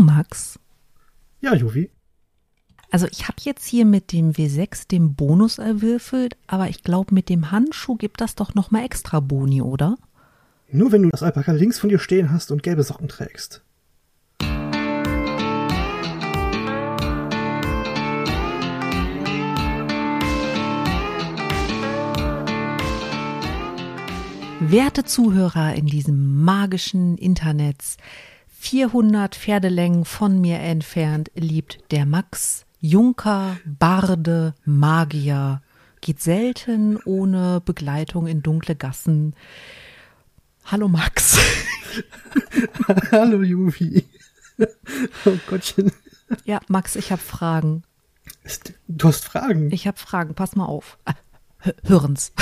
Max. Ja, Juvi. Also ich habe jetzt hier mit dem W6 den Bonus erwürfelt, aber ich glaube, mit dem Handschuh gibt das doch nochmal extra Boni, oder? Nur wenn du das Alpaka links von dir stehen hast und gelbe Socken trägst. Werte Zuhörer in diesem magischen Internets, 400 Pferdelängen von mir entfernt liebt der Max Junker, Barde, Magier, geht selten ohne Begleitung in dunkle Gassen. Hallo Max. Hallo Juvi. Oh Gottchen. Ja, Max, ich habe Fragen. Du hast Fragen? Ich habe Fragen, pass mal auf. Hören's.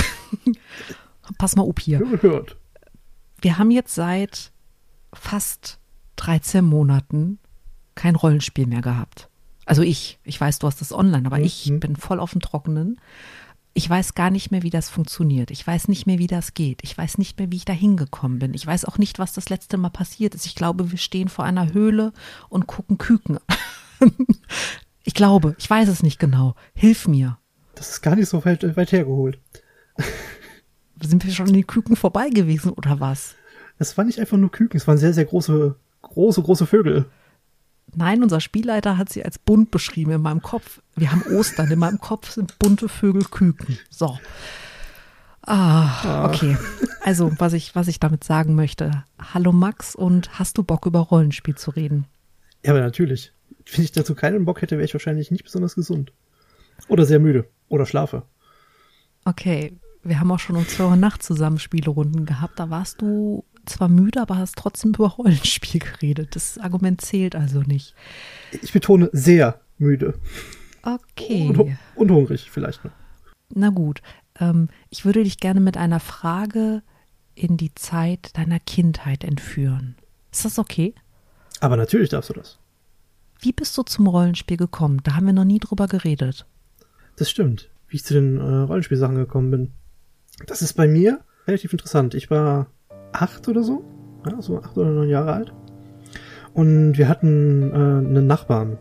pass mal up hier. Hört. Wir haben jetzt seit fast 13 Monaten kein Rollenspiel mehr gehabt. Also ich, ich weiß, du hast das online, aber mhm. ich bin voll auf dem Trockenen. Ich weiß gar nicht mehr, wie das funktioniert. Ich weiß nicht mehr, wie das geht. Ich weiß nicht mehr, wie ich da hingekommen bin. Ich weiß auch nicht, was das letzte Mal passiert ist. Ich glaube, wir stehen vor einer Höhle und gucken Küken. ich glaube, ich weiß es nicht genau. Hilf mir. Das ist gar nicht so weit, weit hergeholt. Sind wir schon in den Küken vorbei gewesen oder was? Es waren nicht einfach nur Küken, es waren sehr, sehr große, große, große Vögel. Nein, unser Spielleiter hat sie als bunt beschrieben in meinem Kopf. Wir haben Ostern, in meinem Kopf sind bunte Vögel Küken. So. Ah, okay. Also, was ich, was ich damit sagen möchte. Hallo Max und hast du Bock über Rollenspiel zu reden? Ja, aber natürlich. Wenn ich dazu keinen Bock hätte, wäre ich wahrscheinlich nicht besonders gesund. Oder sehr müde. Oder schlafe. Okay. Wir haben auch schon um zwei Uhr Nacht zusammen Spielerunden gehabt. Da warst du zwar müde, aber hast trotzdem über Rollenspiel geredet. Das Argument zählt also nicht. Ich betone sehr müde. Okay. Und, und hungrig vielleicht noch. Na gut. Ähm, ich würde dich gerne mit einer Frage in die Zeit deiner Kindheit entführen. Ist das okay? Aber natürlich darfst du das. Wie bist du zum Rollenspiel gekommen? Da haben wir noch nie drüber geredet. Das stimmt. Wie ich zu den äh, Rollenspielsachen gekommen bin. Das ist bei mir relativ interessant. Ich war acht oder so, ja, so acht oder neun Jahre alt. Und wir hatten äh, einen Nachbarn,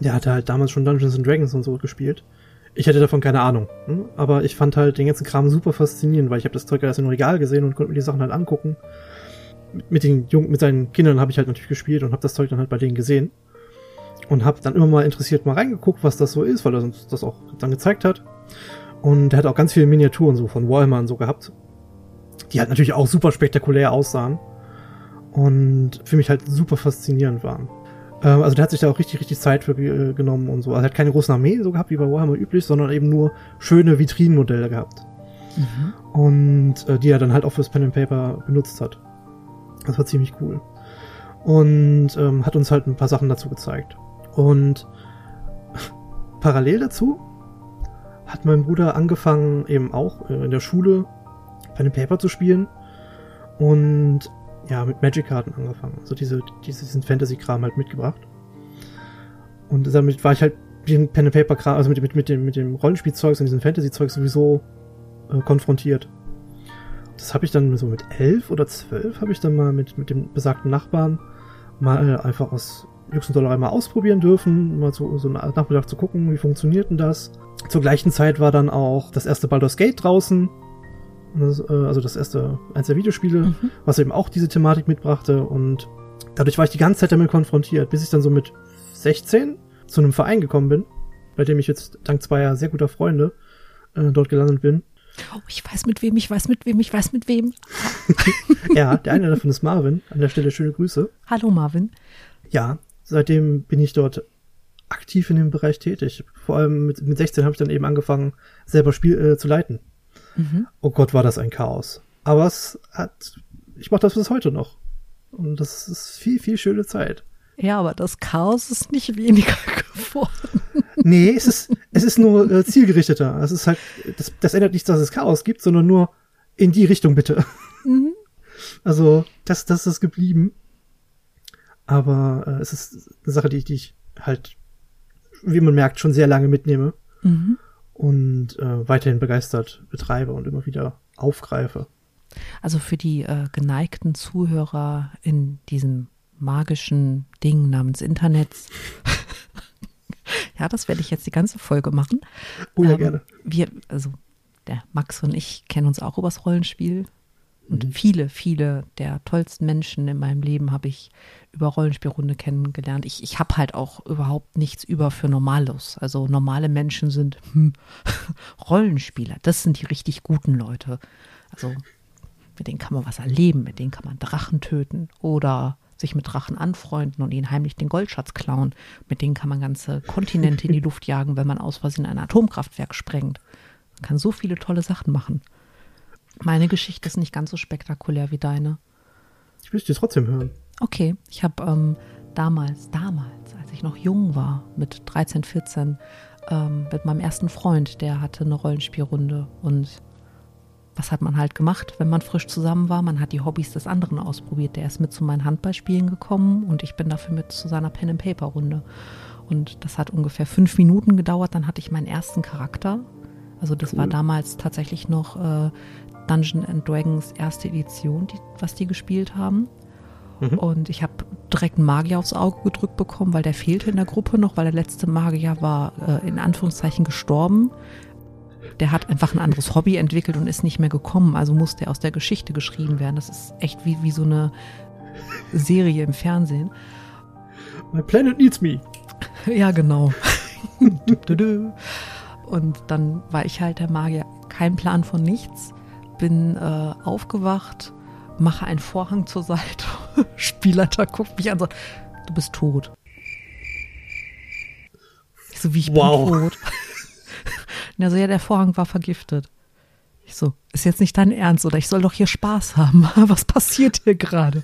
der hatte halt damals schon Dungeons and Dragons und so gespielt. Ich hatte davon keine Ahnung, hm? aber ich fand halt den ganzen Kram super faszinierend, weil ich habe das Zeug erst im Regal gesehen und konnte mir die Sachen halt angucken. Mit, mit den Jungen, mit seinen Kindern habe ich halt natürlich gespielt und habe das Zeug dann halt bei denen gesehen und habe dann immer mal interessiert mal reingeguckt, was das so ist, weil er uns das auch dann gezeigt hat. Und er hat auch ganz viele Miniaturen so von Warhammer und so gehabt die halt natürlich auch super spektakulär aussahen und für mich halt super faszinierend waren. Ähm, also der hat sich da auch richtig, richtig Zeit für äh, genommen und so. Also er hat keine großen Armeen so gehabt wie bei Warhammer üblich, sondern eben nur schöne Vitrinenmodelle gehabt. Mhm. Und äh, die er dann halt auch fürs Pen and Paper benutzt hat. Das war ziemlich cool. Und ähm, hat uns halt ein paar Sachen dazu gezeigt. Und parallel dazu hat mein Bruder angefangen, eben auch äh, in der Schule Pen and Paper zu spielen und ja, mit Magic-Karten angefangen. Also diese, diesen Fantasy-Kram halt mitgebracht. Und damit war ich halt mit Pen and Paper-Kram, also mit, mit, mit dem, mit dem Rollenspielzeug und diesem Fantasy-Zeug sowieso äh, konfrontiert. Das habe ich dann so mit elf oder zwölf habe ich dann mal mit, mit dem besagten Nachbarn mal äh, einfach aus Jux und Dollerei mal ausprobieren dürfen, mal so, so einen Nachmittag zu gucken, wie funktioniert denn das. Zur gleichen Zeit war dann auch das erste Baldur's Gate draußen das, äh, also das erste, eins der Videospiele, mhm. was eben auch diese Thematik mitbrachte und dadurch war ich die ganze Zeit damit konfrontiert, bis ich dann so mit 16 zu einem Verein gekommen bin, bei dem ich jetzt dank zweier sehr guter Freunde äh, dort gelandet bin. Oh, ich weiß mit wem, ich weiß mit wem, ich weiß mit wem. ja, der eine davon ist Marvin. An der Stelle schöne Grüße. Hallo Marvin. Ja, seitdem bin ich dort aktiv in dem Bereich tätig. Vor allem mit, mit 16 habe ich dann eben angefangen, selber Spiel äh, zu leiten. Mhm. Oh Gott, war das ein Chaos. Aber es hat, ich mache das bis heute noch. Und das ist viel, viel schöne Zeit. Ja, aber das Chaos ist nicht weniger geworden. Nee, es ist, es ist nur äh, zielgerichteter. Es ist halt, das, das ändert nicht, dass es Chaos gibt, sondern nur in die Richtung bitte. Mhm. Also, das, das ist geblieben. Aber äh, es ist eine Sache, die, die ich halt, wie man merkt, schon sehr lange mitnehme. Mhm und äh, weiterhin begeistert betreibe und immer wieder aufgreife. Also für die äh, geneigten Zuhörer in diesem magischen Ding namens Internet. ja, das werde ich jetzt die ganze Folge machen. Oh ja, ähm, gerne. Wir, also der Max und ich kennen uns auch übers Rollenspiel. Und mhm. viele, viele der tollsten Menschen in meinem Leben habe ich über Rollenspielrunde kennengelernt. Ich, ich habe halt auch überhaupt nichts über für Normalos. Also normale Menschen sind hm, Rollenspieler. Das sind die richtig guten Leute. Also mit denen kann man was erleben, mit denen kann man Drachen töten oder sich mit Drachen anfreunden und ihnen heimlich den Goldschatz klauen. Mit denen kann man ganze Kontinente in die Luft jagen, wenn man aus Versehen ein Atomkraftwerk sprengt. Man kann so viele tolle Sachen machen. Meine Geschichte ist nicht ganz so spektakulär wie deine. Ich will es dir trotzdem hören. Okay, ich habe ähm, damals, damals, als ich noch jung war, mit 13, 14, ähm, mit meinem ersten Freund, der hatte eine Rollenspielrunde. Und was hat man halt gemacht, wenn man frisch zusammen war? Man hat die Hobbys des anderen ausprobiert. Der ist mit zu meinen Handballspielen gekommen und ich bin dafür mit zu seiner Pen-and-Paper-Runde. Und das hat ungefähr fünf Minuten gedauert. Dann hatte ich meinen ersten Charakter. Also das cool. war damals tatsächlich noch äh, Dungeon and Dragons erste Edition, die, was die gespielt haben. Mhm. Und ich habe direkt einen Magier aufs Auge gedrückt bekommen, weil der fehlte in der Gruppe noch, weil der letzte Magier war äh, in Anführungszeichen gestorben. Der hat einfach ein anderes Hobby entwickelt und ist nicht mehr gekommen, also musste er aus der Geschichte geschrieben werden. Das ist echt wie, wie so eine Serie im Fernsehen. My planet needs me. ja, genau. und dann war ich halt der Magier. Kein Plan von nichts bin äh, aufgewacht, mache einen Vorhang zur Seite. Spielleiter guckt mich an und sagt, du bist tot. Ich so, wie ich wow. bin tot. und er so, ja, der Vorhang war vergiftet. Ich so, ist jetzt nicht dein Ernst oder ich soll doch hier Spaß haben. Was passiert hier gerade?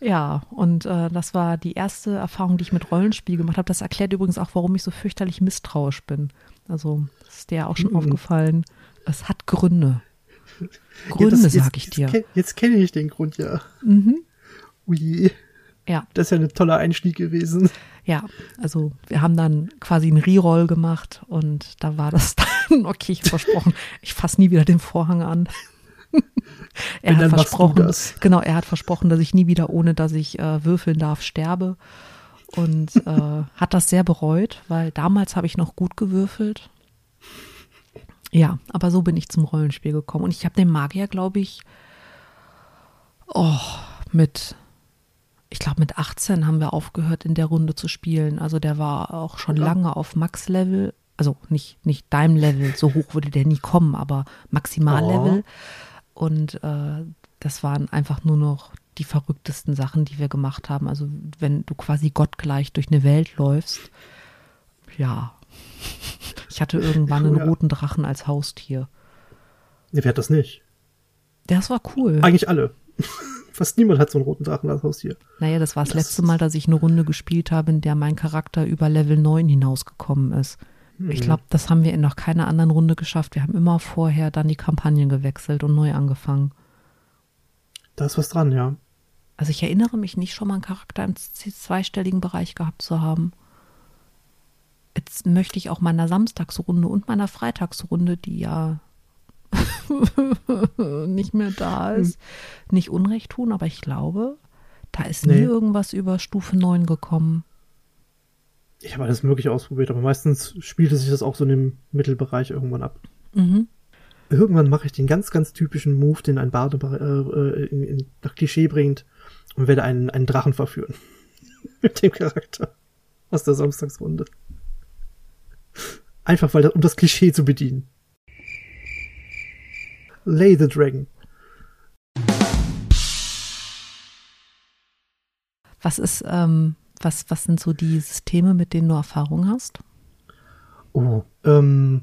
Ja, und äh, das war die erste Erfahrung, die ich mit Rollenspiel gemacht habe. Das erklärt übrigens auch, warum ich so fürchterlich misstrauisch bin. Also, das ist dir ja auch schon mhm. aufgefallen. Es hat Gründe. Gründe, ja, sag ich dir. Jetzt, jetzt kenne ich den Grund ja. Mhm. Ui. Ja. Das ist ja ein toller Einstieg gewesen. Ja, also wir haben dann quasi einen Reroll gemacht und da war das dann, okay, ich versprochen, ich fasse nie wieder den Vorhang an. er Wenn, hat versprochen, genau, er hat versprochen, dass ich nie wieder, ohne dass ich äh, würfeln darf, sterbe. Und äh, hat das sehr bereut, weil damals habe ich noch gut gewürfelt ja, aber so bin ich zum Rollenspiel gekommen. Und ich habe den Magier, glaube ich, oh, mit, ich glaube, mit 18 haben wir aufgehört, in der Runde zu spielen. Also der war auch schon ja. lange auf Max-Level. Also nicht, nicht deinem Level, so hoch würde der nie kommen, aber Maximallevel. Oh. Und äh, das waren einfach nur noch die verrücktesten Sachen, die wir gemacht haben. Also wenn du quasi gottgleich durch eine Welt läufst, ja, ich hatte irgendwann einen ja. roten Drachen als Haustier. Ja, wer hat das nicht? Das war cool. Eigentlich alle. Fast niemand hat so einen roten Drachen als Haustier. Naja, das war das, das letzte Mal, dass ich eine Runde gespielt habe, in der mein Charakter über Level 9 hinausgekommen ist. Mhm. Ich glaube, das haben wir in noch keiner anderen Runde geschafft. Wir haben immer vorher dann die Kampagnen gewechselt und neu angefangen. Da ist was dran, ja. Also ich erinnere mich nicht schon mal einen Charakter im zweistelligen Bereich gehabt zu haben jetzt möchte ich auch meiner Samstagsrunde und meiner Freitagsrunde, die ja nicht mehr da ist, hm. nicht Unrecht tun, aber ich glaube, da ist nee. nie irgendwas über Stufe 9 gekommen. Ich habe alles Mögliche ausprobiert, aber meistens spielte sich das auch so in dem Mittelbereich irgendwann ab. Mhm. Irgendwann mache ich den ganz, ganz typischen Move, den ein Bade äh, in, in, nach Klischee bringt und werde einen, einen Drachen verführen. Mit dem Charakter aus der Samstagsrunde. Einfach weil, um das Klischee zu bedienen. Lay the Dragon. Was ist, ähm, was, was sind so die Systeme, mit denen du Erfahrung hast? Oh, ähm,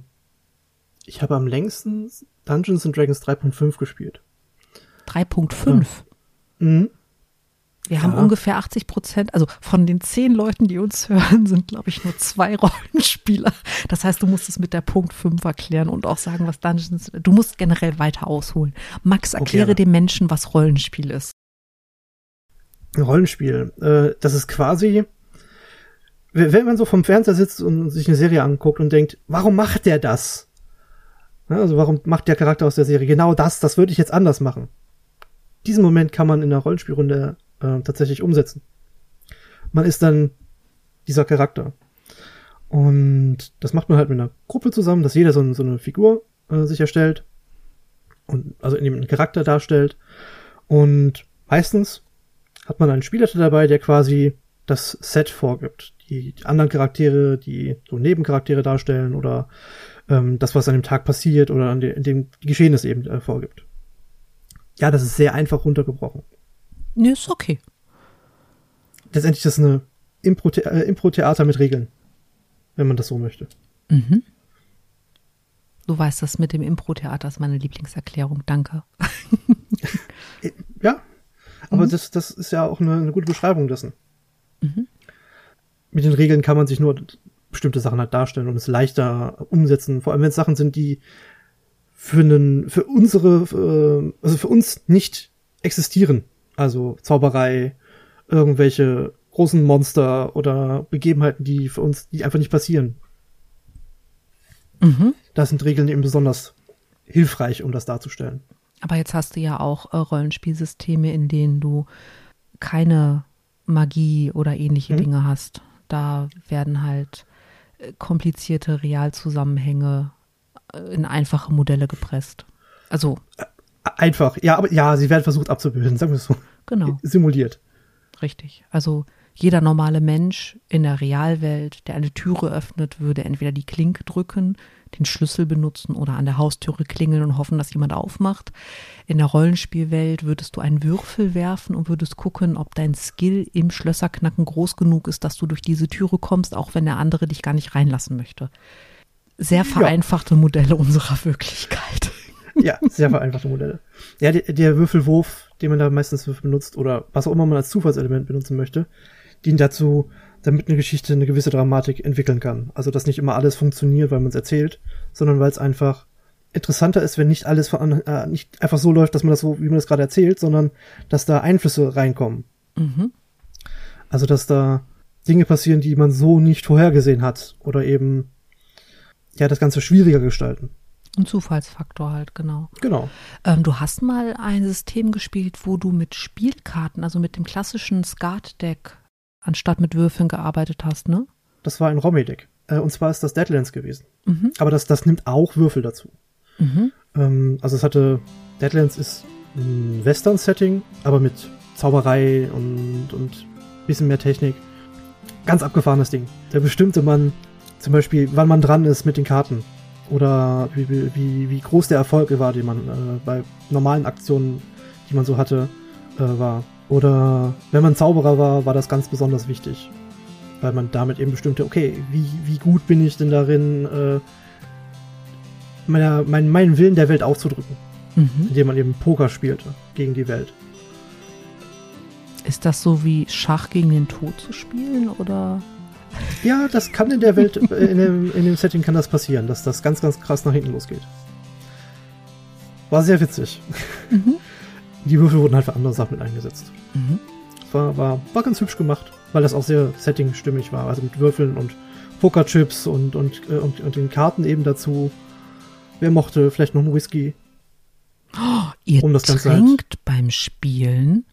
ich habe am längsten Dungeons and Dragons 3.5 gespielt. 3.5? Ja. Mhm. Wir ja. haben ungefähr 80 Prozent, also von den zehn Leuten, die uns hören, sind, glaube ich, nur zwei Rollenspieler. Das heißt, du musst es mit der Punkt 5 erklären und auch sagen, was Dungeons, du musst generell weiter ausholen. Max, erkläre okay. den Menschen, was Rollenspiel ist. Rollenspiel, äh, das ist quasi, wenn man so vom Fernseher sitzt und sich eine Serie anguckt und denkt, warum macht der das? Also warum macht der Charakter aus der Serie genau das? Das würde ich jetzt anders machen. Diesen Moment kann man in der Rollenspielrunde äh, tatsächlich umsetzen. man ist dann dieser Charakter. Und das macht man halt mit einer Gruppe zusammen, dass jeder so, so eine Figur äh, sich erstellt und also in dem einen Charakter darstellt. Und meistens hat man einen Spielleiter dabei, der quasi das Set vorgibt. Die, die anderen Charaktere, die so Nebencharaktere darstellen oder ähm, das, was an dem Tag passiert oder an de, dem die Geschehnis eben äh, vorgibt. Ja, das ist sehr einfach runtergebrochen. Nee, ist okay. Letztendlich ist das eine Impro-Theater äh, Impro mit Regeln, wenn man das so möchte. Mhm. Du weißt, das mit dem Impro-Theater ist meine Lieblingserklärung. Danke. ja, aber mhm. das, das ist ja auch eine, eine gute Beschreibung dessen. Mhm. Mit den Regeln kann man sich nur bestimmte Sachen halt darstellen und es leichter umsetzen. Vor allem, wenn es Sachen sind, die für einen, für unsere, äh, also für uns nicht existieren. Also Zauberei, irgendwelche großen Monster oder Begebenheiten, die für uns, die einfach nicht passieren. Mhm. Da sind Regeln eben besonders hilfreich, um das darzustellen. Aber jetzt hast du ja auch äh, Rollenspielsysteme, in denen du keine Magie oder ähnliche mhm. Dinge hast. Da werden halt äh, komplizierte Realzusammenhänge äh, in einfache Modelle gepresst. Also. Einfach, ja, aber ja, sie werden versucht abzubilden, sagen wir es so. Genau. Simuliert. Richtig. Also jeder normale Mensch in der Realwelt, der eine Türe öffnet, würde entweder die Klinke drücken, den Schlüssel benutzen oder an der Haustüre klingeln und hoffen, dass jemand aufmacht. In der Rollenspielwelt würdest du einen Würfel werfen und würdest gucken, ob dein Skill im Schlösserknacken groß genug ist, dass du durch diese Türe kommst, auch wenn der andere dich gar nicht reinlassen möchte. Sehr vereinfachte ja. Modelle unserer Wirklichkeit. Ja, sehr vereinfachte Modelle. Ja, der, der Würfelwurf, den man da meistens benutzt oder was auch immer man als Zufallselement benutzen möchte, dient dazu, damit eine Geschichte eine gewisse Dramatik entwickeln kann. Also dass nicht immer alles funktioniert, weil man es erzählt, sondern weil es einfach interessanter ist, wenn nicht alles von, äh, nicht einfach so läuft, dass man das so, wie man das gerade erzählt, sondern dass da Einflüsse reinkommen. Mhm. Also dass da Dinge passieren, die man so nicht vorhergesehen hat oder eben ja das Ganze schwieriger gestalten. Ein Zufallsfaktor halt, genau. Genau. Ähm, du hast mal ein System gespielt, wo du mit Spielkarten, also mit dem klassischen Skat-Deck anstatt mit Würfeln gearbeitet hast, ne? Das war ein Romy-Deck. Äh, und zwar ist das Deadlands gewesen. Mhm. Aber das, das nimmt auch Würfel dazu. Mhm. Ähm, also es hatte, Deadlands ist ein Western-Setting, aber mit Zauberei und, und bisschen mehr Technik. Ganz abgefahrenes Ding. Da bestimmte man zum Beispiel, wann man dran ist mit den Karten. Oder wie, wie, wie groß der Erfolg war, den man äh, bei normalen Aktionen, die man so hatte, äh, war. Oder wenn man Zauberer war, war das ganz besonders wichtig. Weil man damit eben bestimmte, okay, wie, wie gut bin ich denn darin, äh, meiner, mein, meinen Willen der Welt aufzudrücken. Mhm. Indem man eben Poker spielte gegen die Welt. Ist das so wie Schach gegen den Tod zu spielen oder? Ja, das kann in der Welt, äh, in dem, in dem Setting kann das passieren, dass das ganz, ganz krass nach hinten losgeht. War sehr witzig. Mhm. Die Würfel wurden halt für andere Sachen mit eingesetzt. Mhm. War, war, war ganz hübsch gemacht, weil das auch sehr settingstimmig war. Also mit Würfeln und Pokerchips und, und, äh, und, und den Karten eben dazu. Wer mochte vielleicht noch einen Whisky? Oh, ihr um das halt trinkt halt beim Spielen?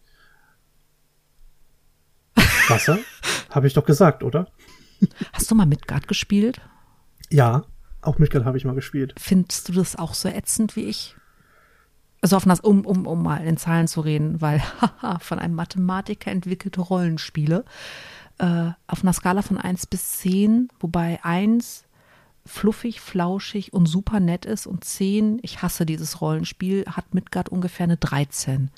Wasser? Habe ich doch gesagt, oder? Hast du mal Midgard gespielt? Ja, auch Midgard habe ich mal gespielt. Findest du das auch so ätzend wie ich? Also auf einer, um, um, um mal in Zahlen zu reden, weil haha, von einem Mathematiker entwickelte Rollenspiele äh, auf einer Skala von 1 bis 10, wobei 1 fluffig, flauschig und super nett ist und 10, ich hasse dieses Rollenspiel, hat Midgard ungefähr eine 13.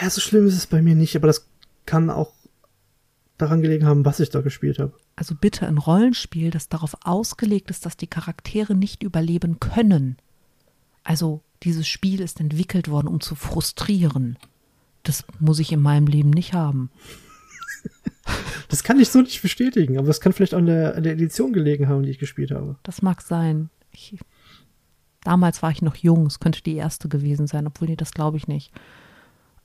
Ja, so schlimm ist es bei mir nicht, aber das kann auch daran gelegen haben, was ich da gespielt habe. Also bitte ein Rollenspiel, das darauf ausgelegt ist, dass die Charaktere nicht überleben können. Also dieses Spiel ist entwickelt worden, um zu frustrieren. Das muss ich in meinem Leben nicht haben. Das kann ich so nicht bestätigen, aber das kann vielleicht an der, an der Edition gelegen haben, die ich gespielt habe. Das mag sein. Ich, damals war ich noch jung, es könnte die erste gewesen sein, obwohl nee, das glaube ich nicht.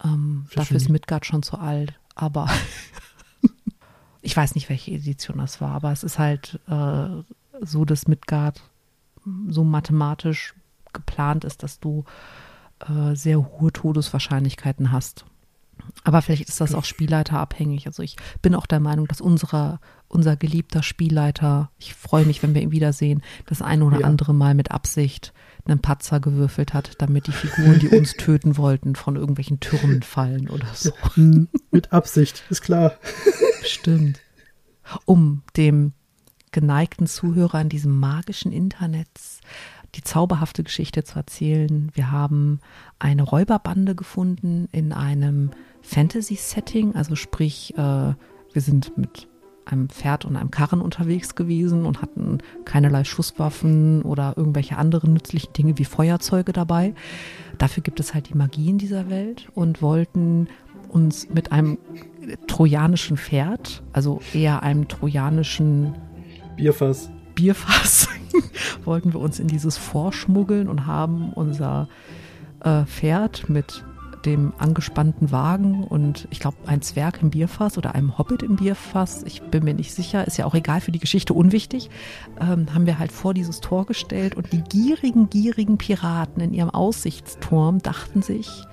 Ähm, dafür ist Midgard schon zu alt. Aber ich weiß nicht, welche Edition das war, aber es ist halt äh, so, dass Midgard so mathematisch geplant ist, dass du äh, sehr hohe Todeswahrscheinlichkeiten hast. Aber vielleicht ist das auch spielleiterabhängig. Also ich bin auch der Meinung, dass unserer, unser geliebter Spielleiter, ich freue mich, wenn wir ihn wiedersehen, das eine oder ja. andere Mal mit Absicht einen Patzer gewürfelt hat, damit die Figuren, die uns töten wollten, von irgendwelchen Türmen fallen oder so. Mit Absicht, ist klar. Stimmt. Um dem geneigten Zuhörer in diesem magischen Internet die zauberhafte Geschichte zu erzählen. Wir haben eine Räuberbande gefunden in einem Fantasy-Setting, also sprich, äh, wir sind mit einem Pferd und einem Karren unterwegs gewesen und hatten keinerlei Schusswaffen oder irgendwelche anderen nützlichen Dinge wie Feuerzeuge dabei. Dafür gibt es halt die Magie in dieser Welt und wollten uns mit einem trojanischen Pferd, also eher einem trojanischen Bierfass. Bierfass, wollten wir uns in dieses vorschmuggeln und haben unser äh, Pferd mit dem angespannten Wagen und ich glaube ein Zwerg im Bierfass oder einem Hobbit im Bierfass, ich bin mir nicht sicher, ist ja auch egal für die Geschichte unwichtig, ähm, haben wir halt vor dieses Tor gestellt und die gierigen, gierigen Piraten in ihrem Aussichtsturm dachten sich,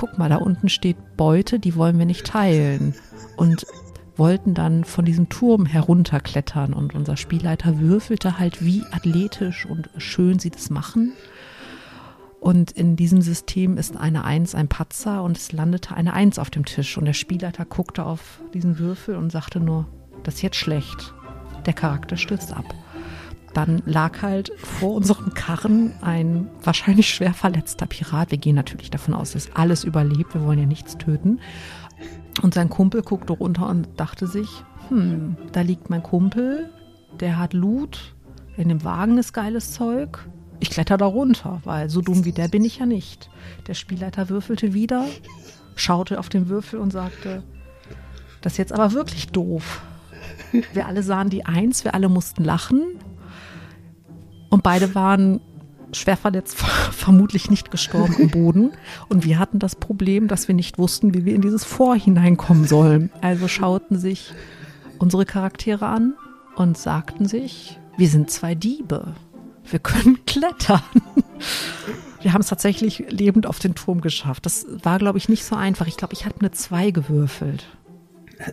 guck mal, da unten steht Beute, die wollen wir nicht teilen und wollten dann von diesem Turm herunterklettern und unser Spielleiter würfelte halt, wie athletisch und schön sie das machen und in diesem System ist eine Eins ein Patzer und es landete eine Eins auf dem Tisch. Und der Spielleiter guckte auf diesen Würfel und sagte nur, das ist jetzt schlecht. Der Charakter stürzt ab. Dann lag halt vor unserem Karren ein wahrscheinlich schwer verletzter Pirat. Wir gehen natürlich davon aus, dass alles überlebt. Wir wollen ja nichts töten. Und sein Kumpel guckte runter und dachte sich, hm, da liegt mein Kumpel, der hat Loot, in dem Wagen ist geiles Zeug, ich kletter da runter, weil so dumm wie der bin ich ja nicht. Der Spielleiter würfelte wieder, schaute auf den Würfel und sagte, das ist jetzt aber wirklich doof. Wir alle sahen die Eins, wir alle mussten lachen und beide waren schwer verletzt, vermutlich nicht gestorben am Boden. Und wir hatten das Problem, dass wir nicht wussten, wie wir in dieses Vor hineinkommen sollen. Also schauten sich unsere Charaktere an und sagten sich, wir sind zwei Diebe wir können klettern. Wir haben es tatsächlich lebend auf den Turm geschafft. Das war, glaube ich, nicht so einfach. Ich glaube, ich hatte eine 2 gewürfelt.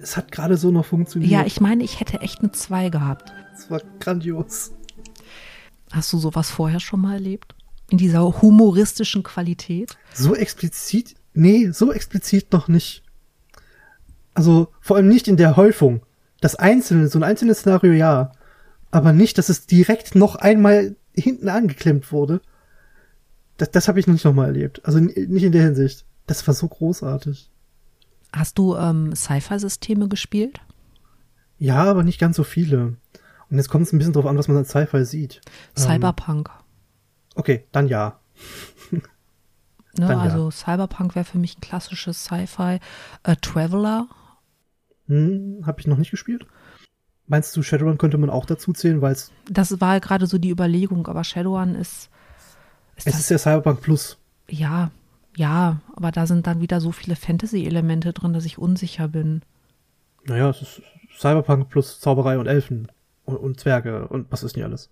Es hat gerade so noch funktioniert. Ja, ich meine, ich hätte echt eine 2 gehabt. Das war grandios. Hast du sowas vorher schon mal erlebt? In dieser humoristischen Qualität? So explizit? Nee, so explizit noch nicht. Also vor allem nicht in der Häufung. Das einzelne, so ein einzelnes Szenario ja. Aber nicht, dass es direkt noch einmal hinten angeklemmt wurde. Das, das habe ich noch nicht nochmal erlebt. Also nicht in der Hinsicht. Das war so großartig. Hast du ähm, Sci-Fi-Systeme gespielt? Ja, aber nicht ganz so viele. Und jetzt kommt es ein bisschen drauf an, was man als Sci-Fi sieht. Cyberpunk. Ähm, okay, dann ja. ne, dann also ja. Cyberpunk wäre für mich ein klassisches Sci-Fi. Äh, Traveler. Hm, habe ich noch nicht gespielt. Meinst du, Shadowrun könnte man auch dazu zählen, weil es. Das war gerade so die Überlegung, aber Shadowrun ist. ist es das, ist ja Cyberpunk Plus. Ja, ja, aber da sind dann wieder so viele Fantasy-Elemente drin, dass ich unsicher bin. Naja, es ist Cyberpunk plus Zauberei und Elfen und, und Zwerge und was ist nicht alles.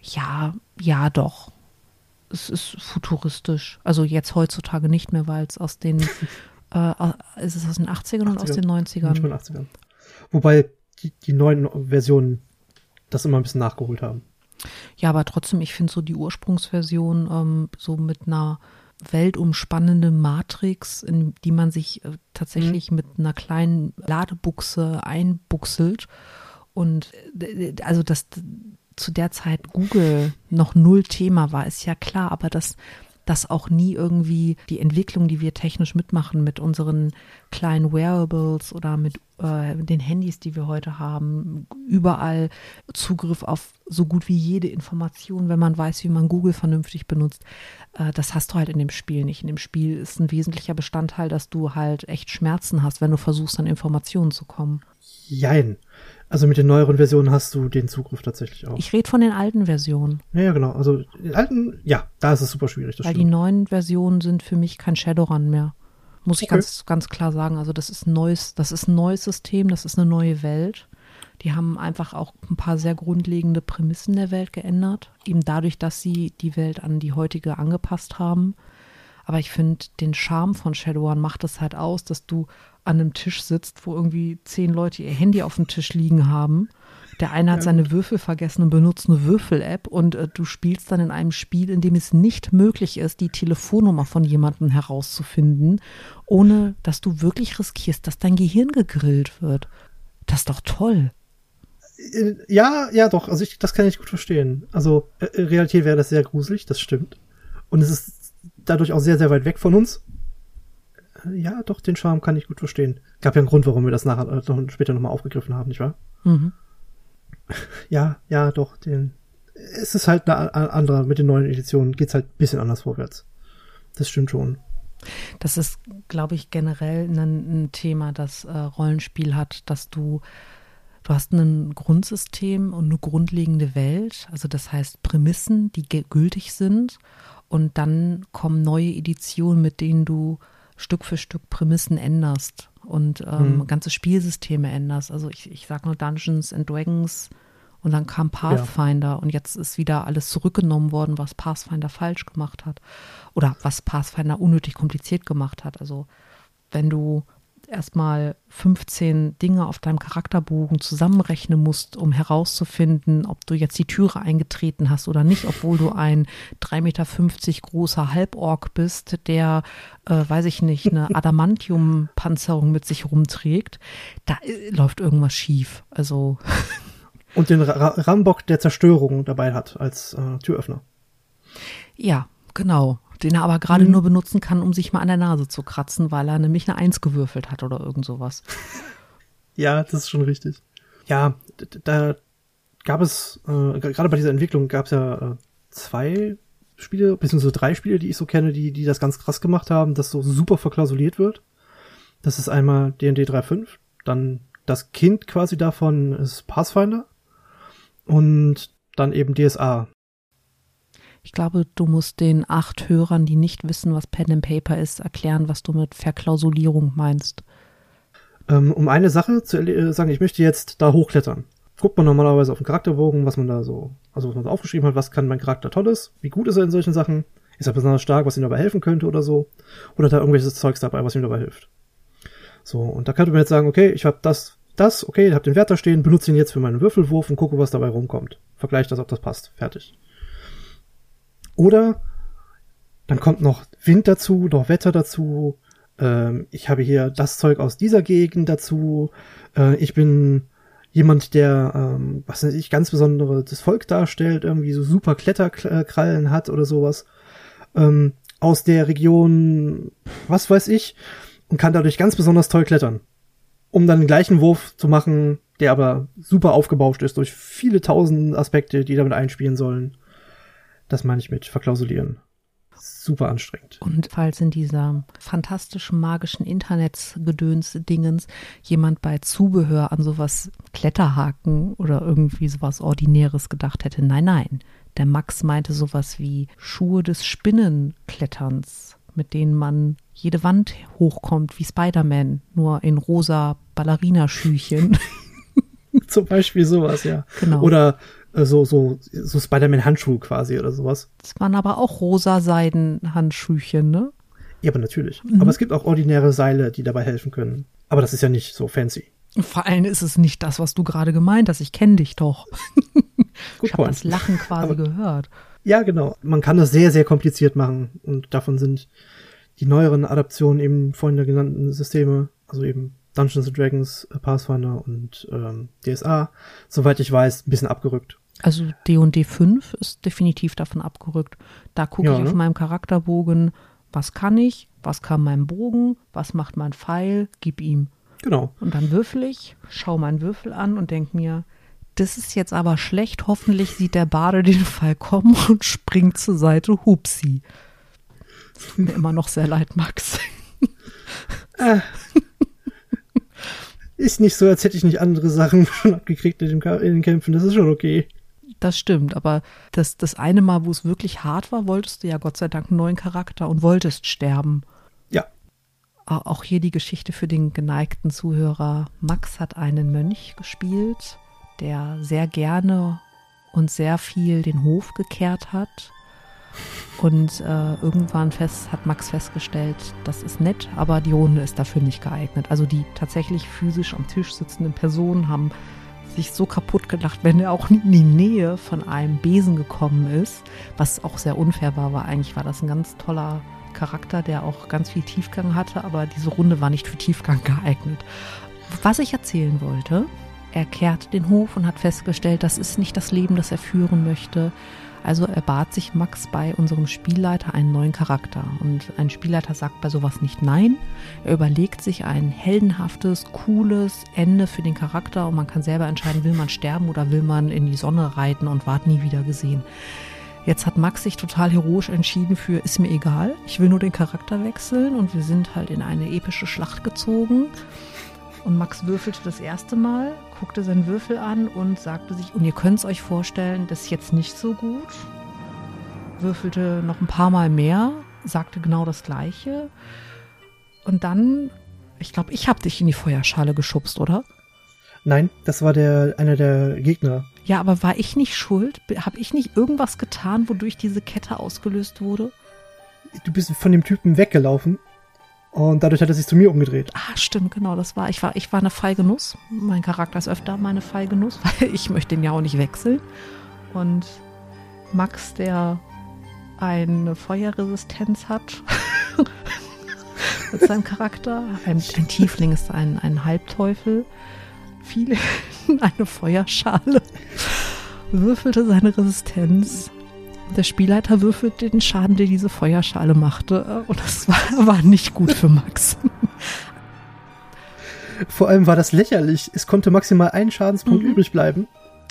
Ja, ja, doch. Es ist futuristisch. Also jetzt heutzutage nicht mehr, weil es aus den. äh, ist es aus den 80ern 80er. und aus den 90ern? 80ern. Wobei die, die neuen Versionen das immer ein bisschen nachgeholt haben. Ja, aber trotzdem, ich finde so die Ursprungsversion ähm, so mit einer weltumspannenden Matrix, in die man sich äh, tatsächlich mhm. mit einer kleinen Ladebuchse einbuchselt. Und äh, also, dass zu der Zeit Google noch null Thema war, ist ja klar, aber dass dass auch nie irgendwie die Entwicklung, die wir technisch mitmachen mit unseren kleinen Wearables oder mit äh, den Handys, die wir heute haben, überall Zugriff auf so gut wie jede Information, wenn man weiß, wie man Google vernünftig benutzt. Äh, das hast du halt in dem Spiel nicht. In dem Spiel ist ein wesentlicher Bestandteil, dass du halt echt Schmerzen hast, wenn du versuchst, an Informationen zu kommen. Jein. Also mit den neueren Versionen hast du den Zugriff tatsächlich auch. Ich rede von den alten Versionen. Ja, ja, genau. Also den alten, ja, da ist es super schwierig. Weil stimmt. die neuen Versionen sind für mich kein Shadowrun mehr. Muss ich okay. ganz, ganz klar sagen. Also das ist neues, das ist ein neues System, das ist eine neue Welt. Die haben einfach auch ein paar sehr grundlegende Prämissen der Welt geändert. Eben dadurch, dass sie die Welt an die heutige angepasst haben. Aber ich finde, den Charme von Shadowrun macht es halt aus, dass du an einem Tisch sitzt, wo irgendwie zehn Leute ihr Handy auf dem Tisch liegen haben. Der eine hat ja, seine Würfel vergessen und benutzt eine Würfel-App und äh, du spielst dann in einem Spiel, in dem es nicht möglich ist, die Telefonnummer von jemandem herauszufinden, ohne dass du wirklich riskierst, dass dein Gehirn gegrillt wird. Das ist doch toll. Äh, ja, ja, doch. Also ich, das kann ich gut verstehen. Also äh, in Realität wäre das sehr gruselig, das stimmt. Und es ist dadurch auch sehr, sehr weit weg von uns. Ja, doch, den Charme kann ich gut verstehen. Gab ja einen Grund, warum wir das nachher äh, später nochmal aufgegriffen haben, nicht wahr? Mhm. Ja, ja, doch, den. Es ist halt eine andere, mit den neuen Editionen geht's halt ein bisschen anders vorwärts. Das stimmt schon. Das ist, glaube ich, generell ein, ein Thema, das äh, Rollenspiel hat, dass du Du hast ein Grundsystem und eine grundlegende Welt, also das heißt Prämissen, die gültig sind. Und dann kommen neue Editionen, mit denen du Stück für Stück Prämissen änderst und ähm, mhm. ganze Spielsysteme änderst. Also ich, ich sage nur Dungeons and Dragons und dann kam Pathfinder ja. und jetzt ist wieder alles zurückgenommen worden, was Pathfinder falsch gemacht hat oder was Pathfinder unnötig kompliziert gemacht hat. Also wenn du erstmal 15 Dinge auf deinem Charakterbogen zusammenrechnen musst, um herauszufinden, ob du jetzt die Türe eingetreten hast oder nicht, obwohl du ein 3,50 Meter großer Halborg bist, der, äh, weiß ich nicht, eine Adamantium-Panzerung mit sich rumträgt, da äh, läuft irgendwas schief. Also. Und den Ra Rambock der Zerstörung dabei hat als äh, Türöffner. Ja, genau den er aber gerade mhm. nur benutzen kann, um sich mal an der Nase zu kratzen, weil er nämlich eine Eins gewürfelt hat oder irgend sowas. Ja, das ist schon richtig. Ja, da gab es, äh, gerade bei dieser Entwicklung gab es ja äh, zwei Spiele, beziehungsweise drei Spiele, die ich so kenne, die, die das ganz krass gemacht haben, dass so super verklausuliert wird. Das ist einmal D&D 3.5, dann das Kind quasi davon ist Pathfinder und dann eben DSA, ich glaube, du musst den acht Hörern, die nicht wissen, was Pen and Paper ist, erklären, was du mit Verklausulierung meinst. Ähm, um eine Sache zu äh, sagen, ich möchte jetzt da hochklettern. Guckt man normalerweise auf den Charakterbogen, was man da so, also was man da aufgeschrieben hat, was kann mein Charakter tolles, wie gut ist er in solchen Sachen, ist er besonders stark, was ihm dabei helfen könnte oder so, oder hat er irgendwelches Zeugs dabei, was ihm dabei hilft. So, und da könnte man jetzt sagen, okay, ich habe das, das, okay, ich habe den Wert da stehen, benutze ihn jetzt für meinen Würfelwurf und gucke, was dabei rumkommt. Vergleiche das, ob das passt. Fertig. Oder dann kommt noch Wind dazu, noch Wetter dazu. Ähm, ich habe hier das Zeug aus dieser Gegend dazu. Äh, ich bin jemand, der, ähm, was weiß ich, ganz besonderes Volk darstellt, irgendwie so super Kletterkrallen hat oder sowas. Ähm, aus der Region, was weiß ich, und kann dadurch ganz besonders toll klettern. Um dann den gleichen Wurf zu machen, der aber super aufgebauscht ist durch viele tausend Aspekte, die damit einspielen sollen. Das meine ich mit verklausulieren. Super anstrengend. Und falls in dieser fantastischen, magischen Internetsgedöns-Dingens jemand bei Zubehör an sowas Kletterhaken oder irgendwie sowas Ordinäres gedacht hätte, nein, nein. Der Max meinte sowas wie Schuhe des Spinnenkletterns, mit denen man jede Wand hochkommt, wie Spider-Man, nur in rosa Ballerinaschüchen. Zum Beispiel sowas, ja. Genau. Oder so, so, so Spider-Man-Handschuhe quasi oder sowas. Das waren aber auch rosa Seiden-Handschuhchen, ne? Ja, aber natürlich. Mhm. Aber es gibt auch ordinäre Seile, die dabei helfen können. Aber das ist ja nicht so fancy. Vor allem ist es nicht das, was du gerade gemeint hast. Ich kenne dich doch. ich habe das Lachen quasi aber, gehört. Ja, genau. Man kann das sehr, sehr kompliziert machen. Und davon sind die neueren Adaptionen eben vorhin der genannten Systeme, also eben Dungeons Dragons, Pathfinder und ähm, DSA, soweit ich weiß, ein bisschen abgerückt. Also D&D 5 ist definitiv davon abgerückt. Da gucke ja, ich auf ne? meinem Charakterbogen, was kann ich, was kann mein Bogen, was macht mein Pfeil, gib ihm. Genau. Und dann würfel ich, schau meinen Würfel an und denk mir, das ist jetzt aber schlecht. Hoffentlich sieht der Bade den Fall kommen und springt zur Seite. Hupsi. Tut mir immer noch sehr leid, Max. Äh, ist nicht so, als hätte ich nicht andere Sachen schon abgekriegt in, den Kämpfen. Das ist schon okay. Das stimmt, aber das, das eine Mal, wo es wirklich hart war, wolltest du ja Gott sei Dank einen neuen Charakter und wolltest sterben. Ja. Auch hier die Geschichte für den geneigten Zuhörer. Max hat einen Mönch gespielt, der sehr gerne und sehr viel den Hof gekehrt hat. Und äh, irgendwann fest, hat Max festgestellt, das ist nett, aber die Runde ist dafür nicht geeignet. Also die tatsächlich physisch am Tisch sitzenden Personen haben sich so kaputt gelacht, wenn er auch in die Nähe von einem Besen gekommen ist, was auch sehr unfair war, weil eigentlich war das ein ganz toller Charakter, der auch ganz viel Tiefgang hatte, aber diese Runde war nicht für Tiefgang geeignet. Was ich erzählen wollte, er kehrt den Hof und hat festgestellt, das ist nicht das Leben, das er führen möchte. Also erbat sich Max bei unserem Spielleiter einen neuen Charakter. Und ein Spielleiter sagt bei sowas nicht nein. Er überlegt sich ein heldenhaftes, cooles Ende für den Charakter und man kann selber entscheiden, will man sterben oder will man in die Sonne reiten und ward nie wieder gesehen. Jetzt hat Max sich total heroisch entschieden für, ist mir egal, ich will nur den Charakter wechseln und wir sind halt in eine epische Schlacht gezogen. Und Max würfelte das erste Mal, guckte seinen Würfel an und sagte sich, und ihr könnt es euch vorstellen, das ist jetzt nicht so gut. Würfelte noch ein paar Mal mehr, sagte genau das gleiche. Und dann, ich glaube, ich habe dich in die Feuerschale geschubst, oder? Nein, das war der einer der Gegner. Ja, aber war ich nicht schuld? Habe ich nicht irgendwas getan, wodurch diese Kette ausgelöst wurde? Du bist von dem Typen weggelaufen und dadurch hat er sich zu mir umgedreht. Ah, stimmt, genau, das war, ich war, ich war eine Fallgenuss. Mein Charakter ist öfter meine Fallgenuss, weil ich möchte ihn ja auch nicht wechseln. Und Max, der eine Feuerresistenz hat mit seinem Charakter. Ein, ein Tiefling ist ein, ein Halbteufel. Viele eine Feuerschale. Würfelte seine Resistenz der Spielleiter würfelt den Schaden, den diese Feuerschale machte. Und das war, war nicht gut für Max. Vor allem war das lächerlich. Es konnte maximal ein Schadenspunkt mhm. übrig bleiben.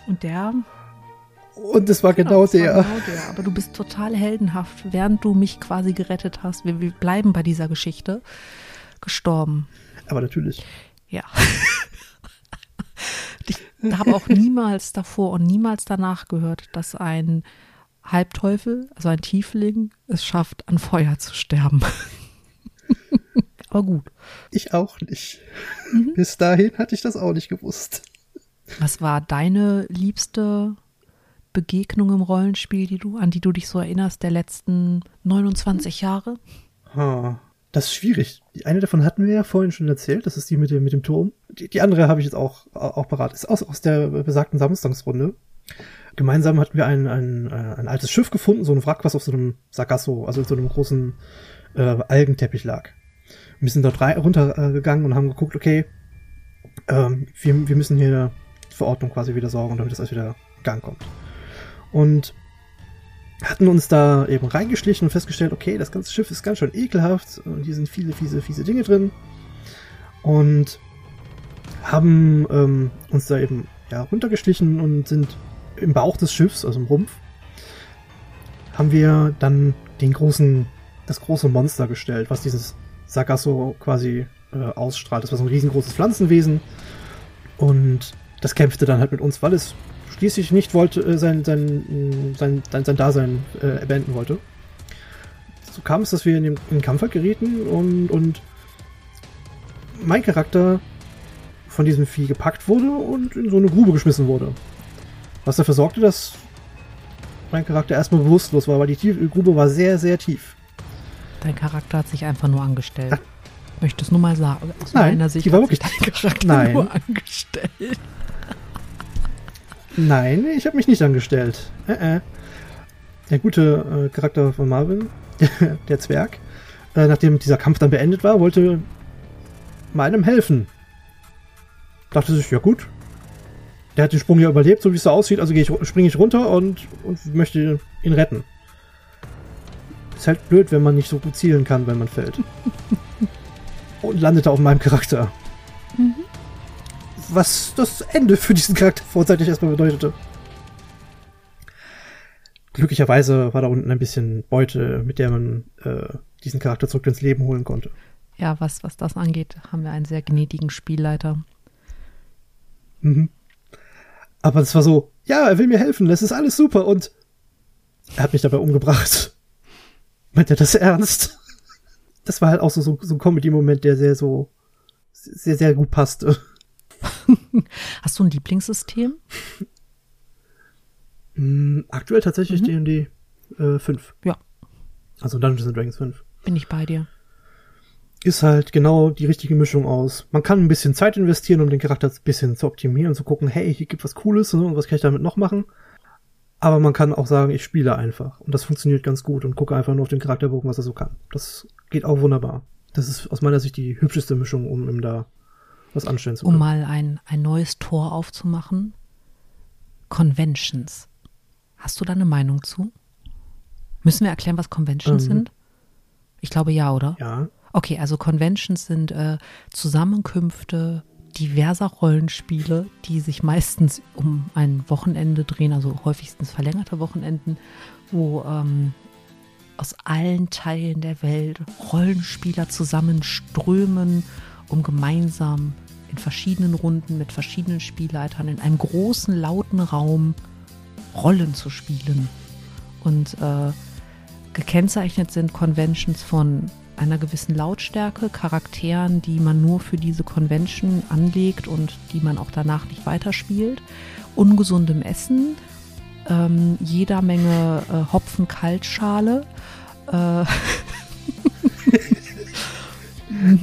Und der. Und es war genau, genau der. War genau der. Aber du bist total heldenhaft, während du mich quasi gerettet hast. Wir, wir bleiben bei dieser Geschichte. Gestorben. Aber natürlich. Ja. ich habe auch niemals davor und niemals danach gehört, dass ein Halbteufel, also ein Tiefling, es schafft, an Feuer zu sterben. Aber gut. Ich auch nicht. Mhm. Bis dahin hatte ich das auch nicht gewusst. Was war deine liebste Begegnung im Rollenspiel, die du, an die du dich so erinnerst, der letzten 29 Jahre? Ha, das ist schwierig. Die eine davon hatten wir ja vorhin schon erzählt, das ist die mit dem, mit dem Turm. Die, die andere habe ich jetzt auch, auch parat. Ist aus, aus der besagten Samstagsrunde. Gemeinsam hatten wir ein, ein, äh, ein altes Schiff gefunden, so ein Wrack, was auf so einem Sargasso, also so einem großen äh, Algenteppich lag. Wir sind dort runtergegangen und haben geguckt, okay, ähm, wir, wir müssen hier für Ordnung quasi wieder sorgen, damit das alles wieder in Gang kommt. Und hatten uns da eben reingeschlichen und festgestellt, okay, das ganze Schiff ist ganz schön ekelhaft und hier sind viele fiese, fiese Dinge drin. Und haben ähm, uns da eben ja, runtergeschlichen und sind im Bauch des Schiffs, also im Rumpf, haben wir dann den großen, das große Monster gestellt, was dieses Sargasso quasi äh, ausstrahlt. Das war so ein riesengroßes Pflanzenwesen und das kämpfte dann halt mit uns, weil es schließlich nicht wollte, äh, sein, sein, sein, sein, sein Dasein äh, beenden wollte. So kam es, dass wir in den, in den Kampf halt gerieten und, und mein Charakter von diesem Vieh gepackt wurde und in so eine Grube geschmissen wurde. Was dafür sorgte, dass mein Charakter erstmal bewusstlos war, weil die Tief Grube war sehr, sehr tief. Dein Charakter hat sich einfach nur angestellt. Ach. Ich möchte es nur mal sagen. Aus Nein, meiner Sicht die war wirklich dein Charakter Nein. nur angestellt. Nein, ich habe mich nicht angestellt. Äh, äh. Der gute äh, Charakter von Marvin, der Zwerg, äh, nachdem dieser Kampf dann beendet war, wollte meinem helfen. Dachte sich, ja gut, der hat den Sprung ja überlebt, so wie es so aussieht, also ich, springe ich runter und, und möchte ihn retten. Ist halt blöd, wenn man nicht so gut zielen kann, wenn man fällt. und landete auf meinem Charakter. Mhm. Was das Ende für diesen Charakter vorzeitig erstmal bedeutete. Glücklicherweise war da unten ein bisschen Beute, mit der man äh, diesen Charakter zurück ins Leben holen konnte. Ja, was, was das angeht, haben wir einen sehr gnädigen Spielleiter. Mhm. Aber es war so, ja, er will mir helfen, das ist alles super und er hat mich dabei umgebracht. Meint er das ernst? Das war halt auch so, so, so ein Comedy-Moment, der sehr so, sehr, sehr gut passte. Hast du ein Lieblingssystem? Mm, aktuell tatsächlich D&D. äh, 5. Ja. Also Dungeons and Dragons 5. Bin ich bei dir. Ist halt genau die richtige Mischung aus. Man kann ein bisschen Zeit investieren, um den Charakter ein bisschen zu optimieren und zu gucken, hey, hier gibt was Cooles und was kann ich damit noch machen. Aber man kann auch sagen, ich spiele einfach. Und das funktioniert ganz gut und gucke einfach nur auf den Charakterbogen, was er so kann. Das geht auch wunderbar. Das ist aus meiner Sicht die hübscheste Mischung, um ihm da was anstellen zu können. Um mal ein, ein neues Tor aufzumachen. Conventions. Hast du da eine Meinung zu? Müssen wir erklären, was Conventions Ähm. sind? Ich glaube ja, oder? Ja, Okay, also Conventions sind äh, Zusammenkünfte diverser Rollenspiele, die sich meistens um ein Wochenende drehen, also häufigstens verlängerte Wochenenden, wo ähm, aus allen Teilen der Welt Rollenspieler zusammenströmen, um gemeinsam in verschiedenen Runden mit verschiedenen Spielleitern in einem großen, lauten Raum Rollen zu spielen. Und äh, gekennzeichnet sind Conventions von einer gewissen Lautstärke, Charakteren, die man nur für diese Convention anlegt und die man auch danach nicht weiterspielt, ungesundem Essen, ähm, jeder Menge äh, Hopfen-Kaltschale äh,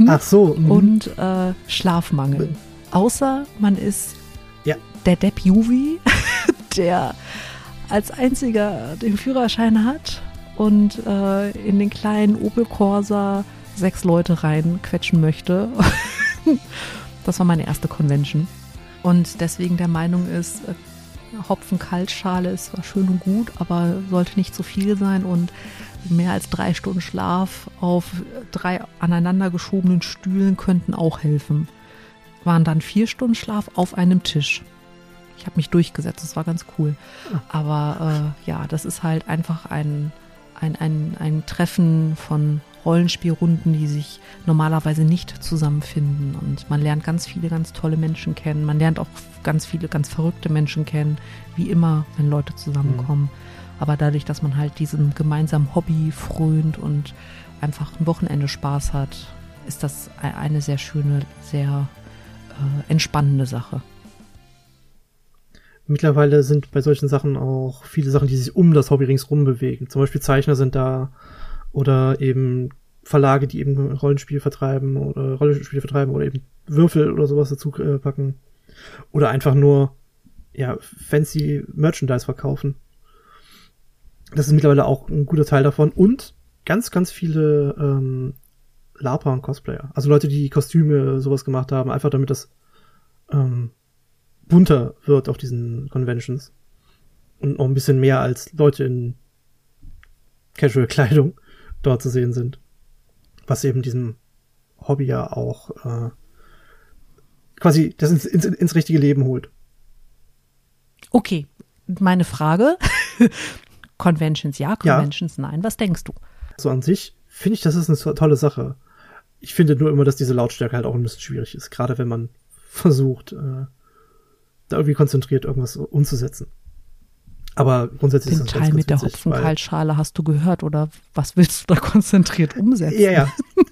Ach so. mhm. und äh, Schlafmangel. Außer man ist Ja. der Depp Juvi, der als einziger den Führerschein hat und äh, in den kleinen Opel Corsa sechs Leute reinquetschen möchte. das war meine erste Convention. Und deswegen der Meinung ist, äh, Hopfen-Kaltschale ist zwar schön und gut, aber sollte nicht zu viel sein und mehr als drei Stunden Schlaf auf drei aneinander geschobenen Stühlen könnten auch helfen. Waren dann vier Stunden Schlaf auf einem Tisch. Ich habe mich durchgesetzt, das war ganz cool. Aber äh, ja, das ist halt einfach ein, ein, ein, ein Treffen von Rollenspielrunden, die sich normalerweise nicht zusammenfinden. Und man lernt ganz viele ganz tolle Menschen kennen. Man lernt auch ganz viele ganz verrückte Menschen kennen, wie immer, wenn Leute zusammenkommen. Aber dadurch, dass man halt diesem gemeinsamen Hobby frönt und einfach ein Wochenende Spaß hat, ist das e- eine sehr schöne, sehr äh, entspannende Sache. Mittlerweile sind bei solchen Sachen auch viele Sachen, die sich um das Hobby ringsrum bewegen. Zum Beispiel Zeichner sind da oder eben Verlage, die eben Rollenspiel vertreiben oder Rollenspiele vertreiben oder eben Würfel oder sowas dazu äh, packen. Oder einfach nur ja, fancy Merchandise verkaufen. Das ist mittlerweile auch ein guter Teil davon. Und ganz, ganz viele ähm, Larper und Cosplayer. Also Leute, die Kostüme sowas gemacht haben, einfach damit das ähm, bunter wird auf diesen Conventions. Und noch ein bisschen mehr als Leute in Casual-Kleidung dort zu sehen sind. Was eben diesem Hobby ja auch äh, quasi das ins, ins, ins richtige Leben holt. Okay, meine Frage. Conventions ja, Ja. Conventions nein. Was denkst du? So an sich finde ich, das ist eine to- tolle Sache. Ich finde nur immer, dass diese Lautstärke halt auch ein bisschen schwierig ist, gerade wenn man versucht, äh, da irgendwie konzentriert irgendwas umzusetzen. Aber grundsätzlich Den ist das Teil ganz, mit der ganz witzig, weil- Hopfenkaltschale hast du gehört oder was willst du da konzentriert umsetzen? Ja, ja.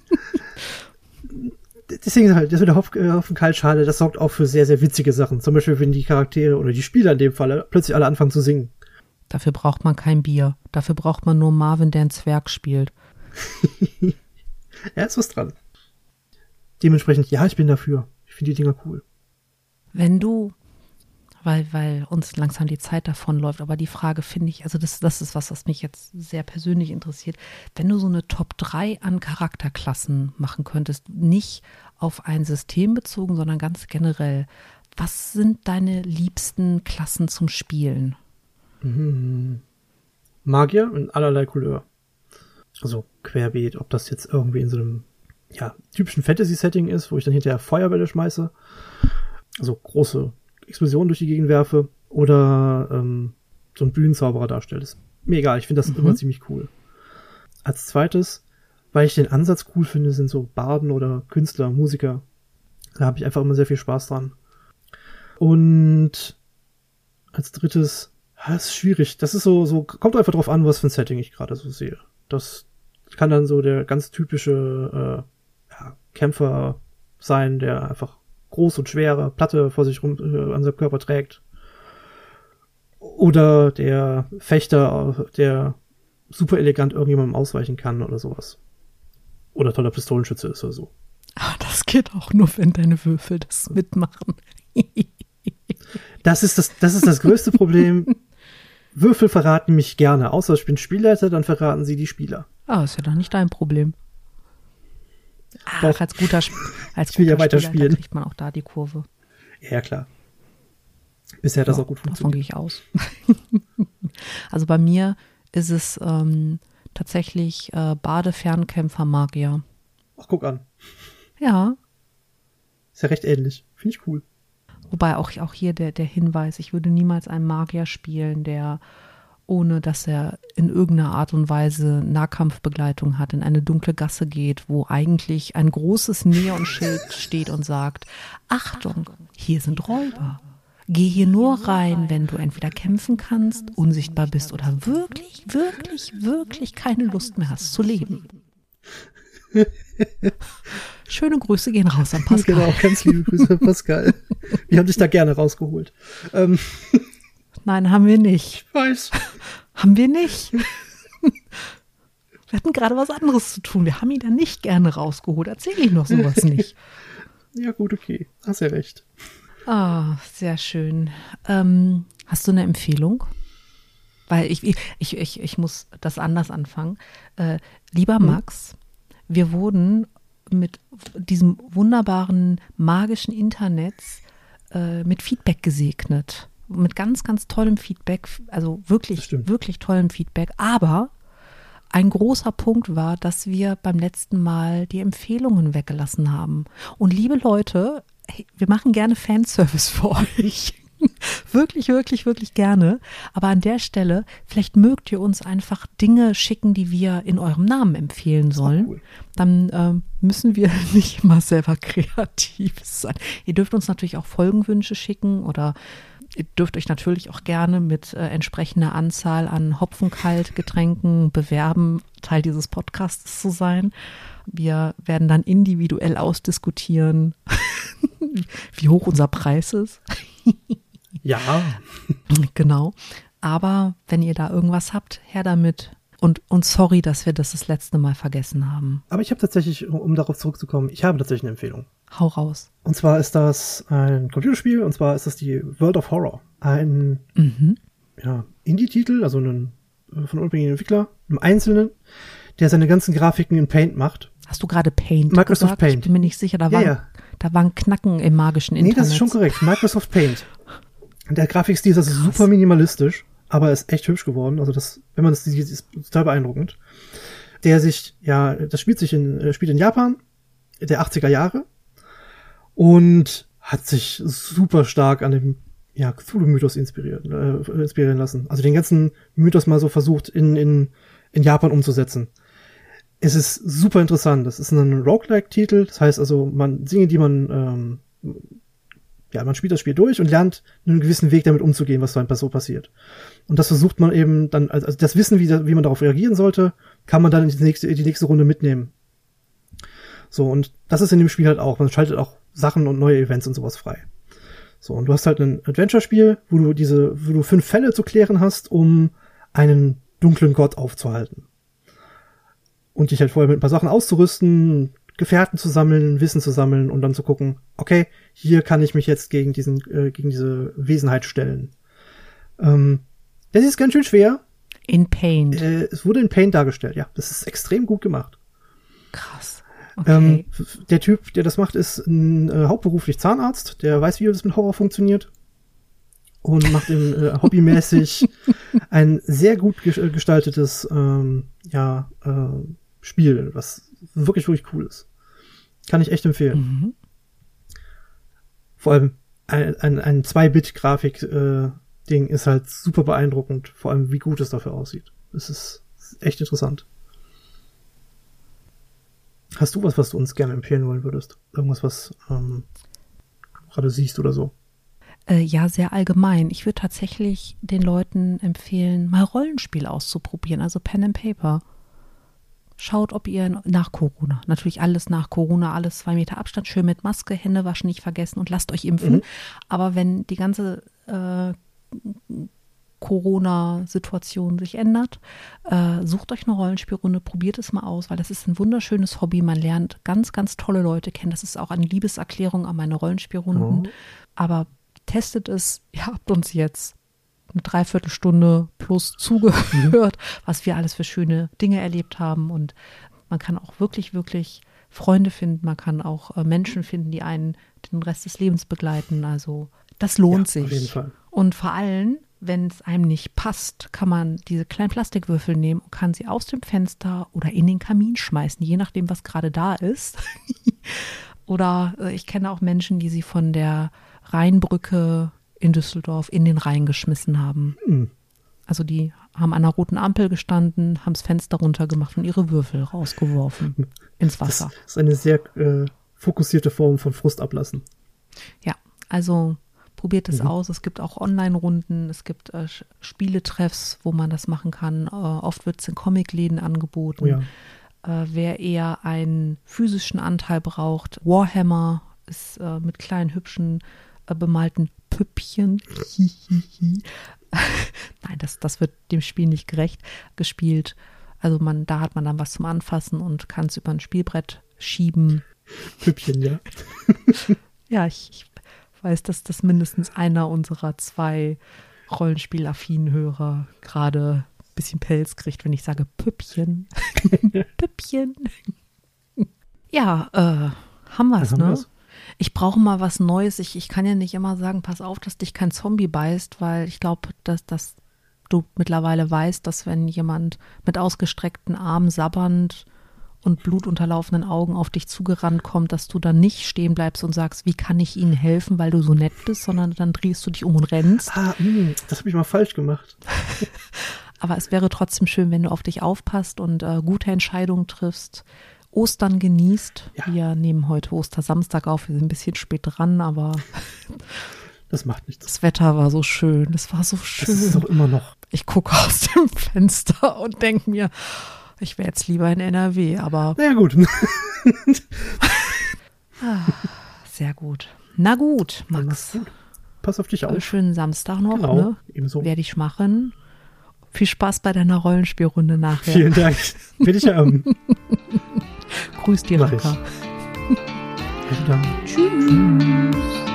Deswegen halt, das mit der Hopf, äh, Hopfenkaltschale, das sorgt auch für sehr, sehr witzige Sachen. Zum Beispiel, wenn die Charaktere oder die Spieler in dem Fall plötzlich alle anfangen zu singen. Dafür braucht man kein Bier. Dafür braucht man nur Marvin, der einen Zwerg spielt. Ja, ist was dran. Dementsprechend, ja, ich bin dafür. Ich finde die Dinger cool. Wenn du, weil, weil uns langsam die Zeit davonläuft, aber die Frage finde ich, also das, das ist was, was mich jetzt sehr persönlich interessiert. Wenn du so eine Top 3 an Charakterklassen machen könntest, nicht auf ein System bezogen, sondern ganz generell, was sind deine liebsten Klassen zum Spielen? Magier in allerlei Couleur. Also querbeet, ob das jetzt irgendwie in so einem ja, typischen Fantasy-Setting ist, wo ich dann hinterher Feuerbälle schmeiße, also große Explosionen durch die Gegend werfe, oder ähm, so ein Bühnenzauberer darstelle. Ist mir egal, ich finde das immer ziemlich cool. Als zweites, weil ich den Ansatz cool finde, sind so Barden oder Künstler, Musiker. Da habe ich einfach immer sehr viel Spaß dran. Und als drittes, das ist schwierig. Das ist so, so, kommt einfach drauf an, was für ein Setting ich gerade so sehe. Das kann dann so der ganz typische äh, ja, Kämpfer sein, der einfach groß und schwere Platte vor sich rum äh, an seinem Körper trägt. Oder der Fechter, der super elegant irgendjemandem ausweichen kann oder sowas. Oder toller Pistolenschütze ist oder so. Aber das geht auch nur, wenn deine Würfel das mitmachen. das ist das, das ist das größte Problem. Würfel verraten mich gerne. Außer ich bin Spielleiter, dann verraten sie die Spieler. Ah, ist ja doch nicht dein Problem. Ach, als guter, als ich will guter ja weiter spielen. kriegt man auch da die Kurve. Ja, klar. Bisher hat das Ja, auch gut Davon funktioniert. gehe ich aus. also bei mir ist es ähm, tatsächlich äh, Badefernkämpfer Magier. Ach, guck an. Ja, Ist ja recht ähnlich. Finde ich cool. wobei auch, auch hier der, der Hinweis, ich würde niemals einen Magier spielen, der ohne dass er in irgendeiner Art und Weise Nahkampfbegleitung hat, in eine dunkle Gasse geht, wo eigentlich ein großes Neonschild steht und sagt, Achtung, hier sind Räuber. Geh hier nur rein, wenn du entweder kämpfen kannst, unsichtbar bist oder wirklich, wirklich, wirklich keine Lust mehr hast zu leben. Schöne Grüße gehen raus an Pascal. Genau, ganz liebe Grüße, Pascal. Wir haben dich da gerne rausgeholt. Ähm, Nein, haben wir nicht. ich weiß. Haben wir nicht. Wir hatten gerade was anderes zu tun. Wir haben ihn da nicht gerne rausgeholt. Erzähle ich noch sowas nicht. Ja, gut, okay. Hast ja recht. Ah, sehr schön. Ähm, hast du eine Empfehlung? Weil ich, ich, ich, ich muss das anders anfangen. Äh, lieber Max, wir wurden mit diesem wunderbaren magischen Internet äh, mit Feedback gesegnet. Mit ganz, ganz tollem Feedback, also wirklich, wirklich tollem Feedback. Aber ein großer Punkt war, dass wir beim letzten Mal die Empfehlungen weggelassen haben. Und liebe Leute, wir machen gerne Fanservice für euch. wirklich, wirklich, wirklich gerne. Aber an der Stelle, vielleicht mögt ihr uns einfach Dinge schicken, die wir in eurem Namen empfehlen sollen. cool. Dann ähm, müssen wir nicht immer selber kreativ sein. Ihr dürft uns natürlich auch Folgenwünsche schicken oder ihr dürft euch natürlich auch gerne mit äh, entsprechender Anzahl an Hopfenkaltgetränken bewerben, Teil dieses Podcasts zu sein. Wir werden dann individuell ausdiskutieren, wie hoch unser Preis ist. Ja, Genau. Aber wenn ihr da irgendwas habt, her damit. Und, und sorry, dass wir das das letzte Mal vergessen haben. aber ich habe tatsächlich, um darauf zurückzukommen, ich habe tatsächlich eine Empfehlung. Hau raus. Und zwar ist das ein Computerspiel, und zwar ist das die World of Horror. Ein Mhm. ja, Indie-Titel, also ein äh, von unabhängigen Entwickler, einem Einzelnen, der seine ganzen Grafiken in Paint macht. Hast du gerade Paint Microsoft gesagt? Paint. Ich bin mir nicht sicher, da Ja, waren, ja. da waren Knacken im magischen Nee, Internet. das ist schon korrekt. Microsoft Paint. Der Grafikstil ist also Krass. super minimalistisch, aber ist echt hübsch geworden. Also das, wenn man das sieht, ist total beeindruckend. Der sich, ja, das spielt sich in, äh, spielt in Japan, der 80er Jahre und hat sich super stark an dem ja, Cthulhu-Mythos inspiriert, äh, inspirieren lassen. Also den ganzen Mythos mal so versucht in, in, in Japan umzusetzen. Es ist super interessant. Das ist ein Roguelike-Titel. Das heißt also, man Dinge, die man ähm, ja, man spielt das Spiel durch und lernt einen gewissen Weg damit umzugehen, was so ein so passiert. Und das versucht man eben dann, also das Wissen, wie, wie man darauf reagieren sollte, kann man dann in die nächste, in die nächste Runde mitnehmen. So, und das ist in dem Spiel halt auch. Man schaltet auch Sachen und neue Events und sowas frei. So, und du hast halt ein Adventure-Spiel, wo du diese, wo du fünf Fälle zu klären hast, um einen dunklen Gott aufzuhalten. Und dich halt vorher mit ein paar Sachen auszurüsten, Gefährten zu sammeln, Wissen zu sammeln und dann zu gucken, okay, hier kann ich mich jetzt gegen diesen, äh, gegen diese Wesenheit stellen. Ähm, das ist ganz schön schwer. In Paint. Äh, es wurde in Paint dargestellt, ja. Das ist extrem gut gemacht. Krass. Ähm, Okay. der Typ, der das macht, ist ein, äh, hauptberuflich Zahnarzt, der weiß, wie das mit Horror funktioniert. Und macht im äh, hobbymäßig ein sehr gut äh, gestaltetes ähm, ja, äh, Spiel, was wirklich, wirklich cool ist. Kann ich echt empfehlen. Mhm. Vor allem ein, ein, ein 2-Bit-Grafik-Ding ist halt super beeindruckend, vor allem wie gut es dafür aussieht. Es ist echt interessant. Hast du was, was du uns gerne empfehlen wollen würdest? Irgendwas, was ähm, du gerade siehst oder so? Äh, ja, sehr allgemein. Ich würde tatsächlich den Leuten empfehlen, mal Rollenspiel auszuprobieren, also Pen and Paper. Schaut, ob ihr nach Corona, natürlich alles nach Corona, alles zwei Meter Abstand, schön mit Maske, Hände waschen nicht vergessen und lasst euch impfen. Mhm. Aber wenn die ganze äh, Corona-Situation sich ändert. Äh, sucht euch eine Rollenspielrunde, probiert es mal aus, weil das ist ein wunderschönes Hobby. Man lernt ganz, ganz tolle Leute kennen. Das ist auch eine Liebeserklärung an meine Rollenspielrunden. Oh. Aber testet es. Ihr habt uns jetzt eine Dreiviertelstunde plus zugehört, mhm. was wir alles für schöne Dinge erlebt haben. Und man kann auch wirklich, wirklich Freunde finden. Man kann auch äh, Menschen finden, die einen den Rest des Lebens begleiten. Also das lohnt ja, sich. Auf jeden Fall. Und vor allem, wenn es einem nicht passt, kann man diese kleinen Plastikwürfel nehmen und kann sie aus dem Fenster oder in den Kamin schmeißen, je nachdem, was gerade da ist. oder äh, ich kenne auch Menschen, die sie von der Rheinbrücke in Düsseldorf in den Rhein geschmissen haben. Mhm. Also die haben an einer roten Ampel gestanden, haben das Fenster runtergemacht und ihre Würfel rausgeworfen ins Wasser. Das ist eine sehr äh, fokussierte Form von Frust ablassen. Ja, also probiert es mhm. aus. Es gibt auch Online-Runden, es gibt äh, Spieletreffs, wo man das machen kann. Äh, oft wird es in Comicläden angeboten. Oh ja. äh, wer eher einen physischen Anteil braucht, Warhammer ist äh, mit kleinen, hübschen, äh, bemalten Püppchen. Nein, das, das wird dem Spiel nicht gerecht gespielt. Also man, da hat man dann was zum Anfassen und kann es über ein Spielbrett schieben. Püppchen, ja. ja, ich, ich weiß, dass das mindestens einer unserer zwei Rollenspielaffinen Hörer gerade ein bisschen Pelz kriegt, wenn ich sage Püppchen. Püppchen. ja, äh, haben wir es, ne? Wir's ich brauche mal was Neues. Ich, ich kann ja nicht immer sagen, pass auf, dass dich kein Zombie beißt, weil ich glaube, dass, dass du mittlerweile weißt, dass wenn jemand mit ausgestreckten Armen sabbernd und blutunterlaufenden Augen auf dich zugerannt kommt, dass du dann nicht stehen bleibst und sagst, wie kann ich ihnen helfen, weil du so nett bist, sondern dann drehst du dich um und rennst. Ah, mh, hm, das habe ich mal falsch gemacht. Aber es wäre trotzdem schön, wenn du auf dich aufpasst und äh, gute Entscheidungen triffst, Ostern genießt. Ja. Wir nehmen heute Ostersamstag auf. Wir sind ein bisschen spät dran, aber. Das macht nichts. Das Wetter war so schön. Das war so schön. Das ist doch immer noch. Ich gucke aus dem Fenster und denke mir, ich wäre jetzt lieber in NRW, aber. Na ja, gut. Ah, sehr gut. Na gut, Max. Gut. Pass auf dich auf. Schönen Samstag noch. Genau, ne? ebenso. Werde ich machen. Viel Spaß bei deiner Rollenspielrunde nachher. Vielen Dank. Bitte ich ähm. Grüß Raka. Bis dann. Tschüss.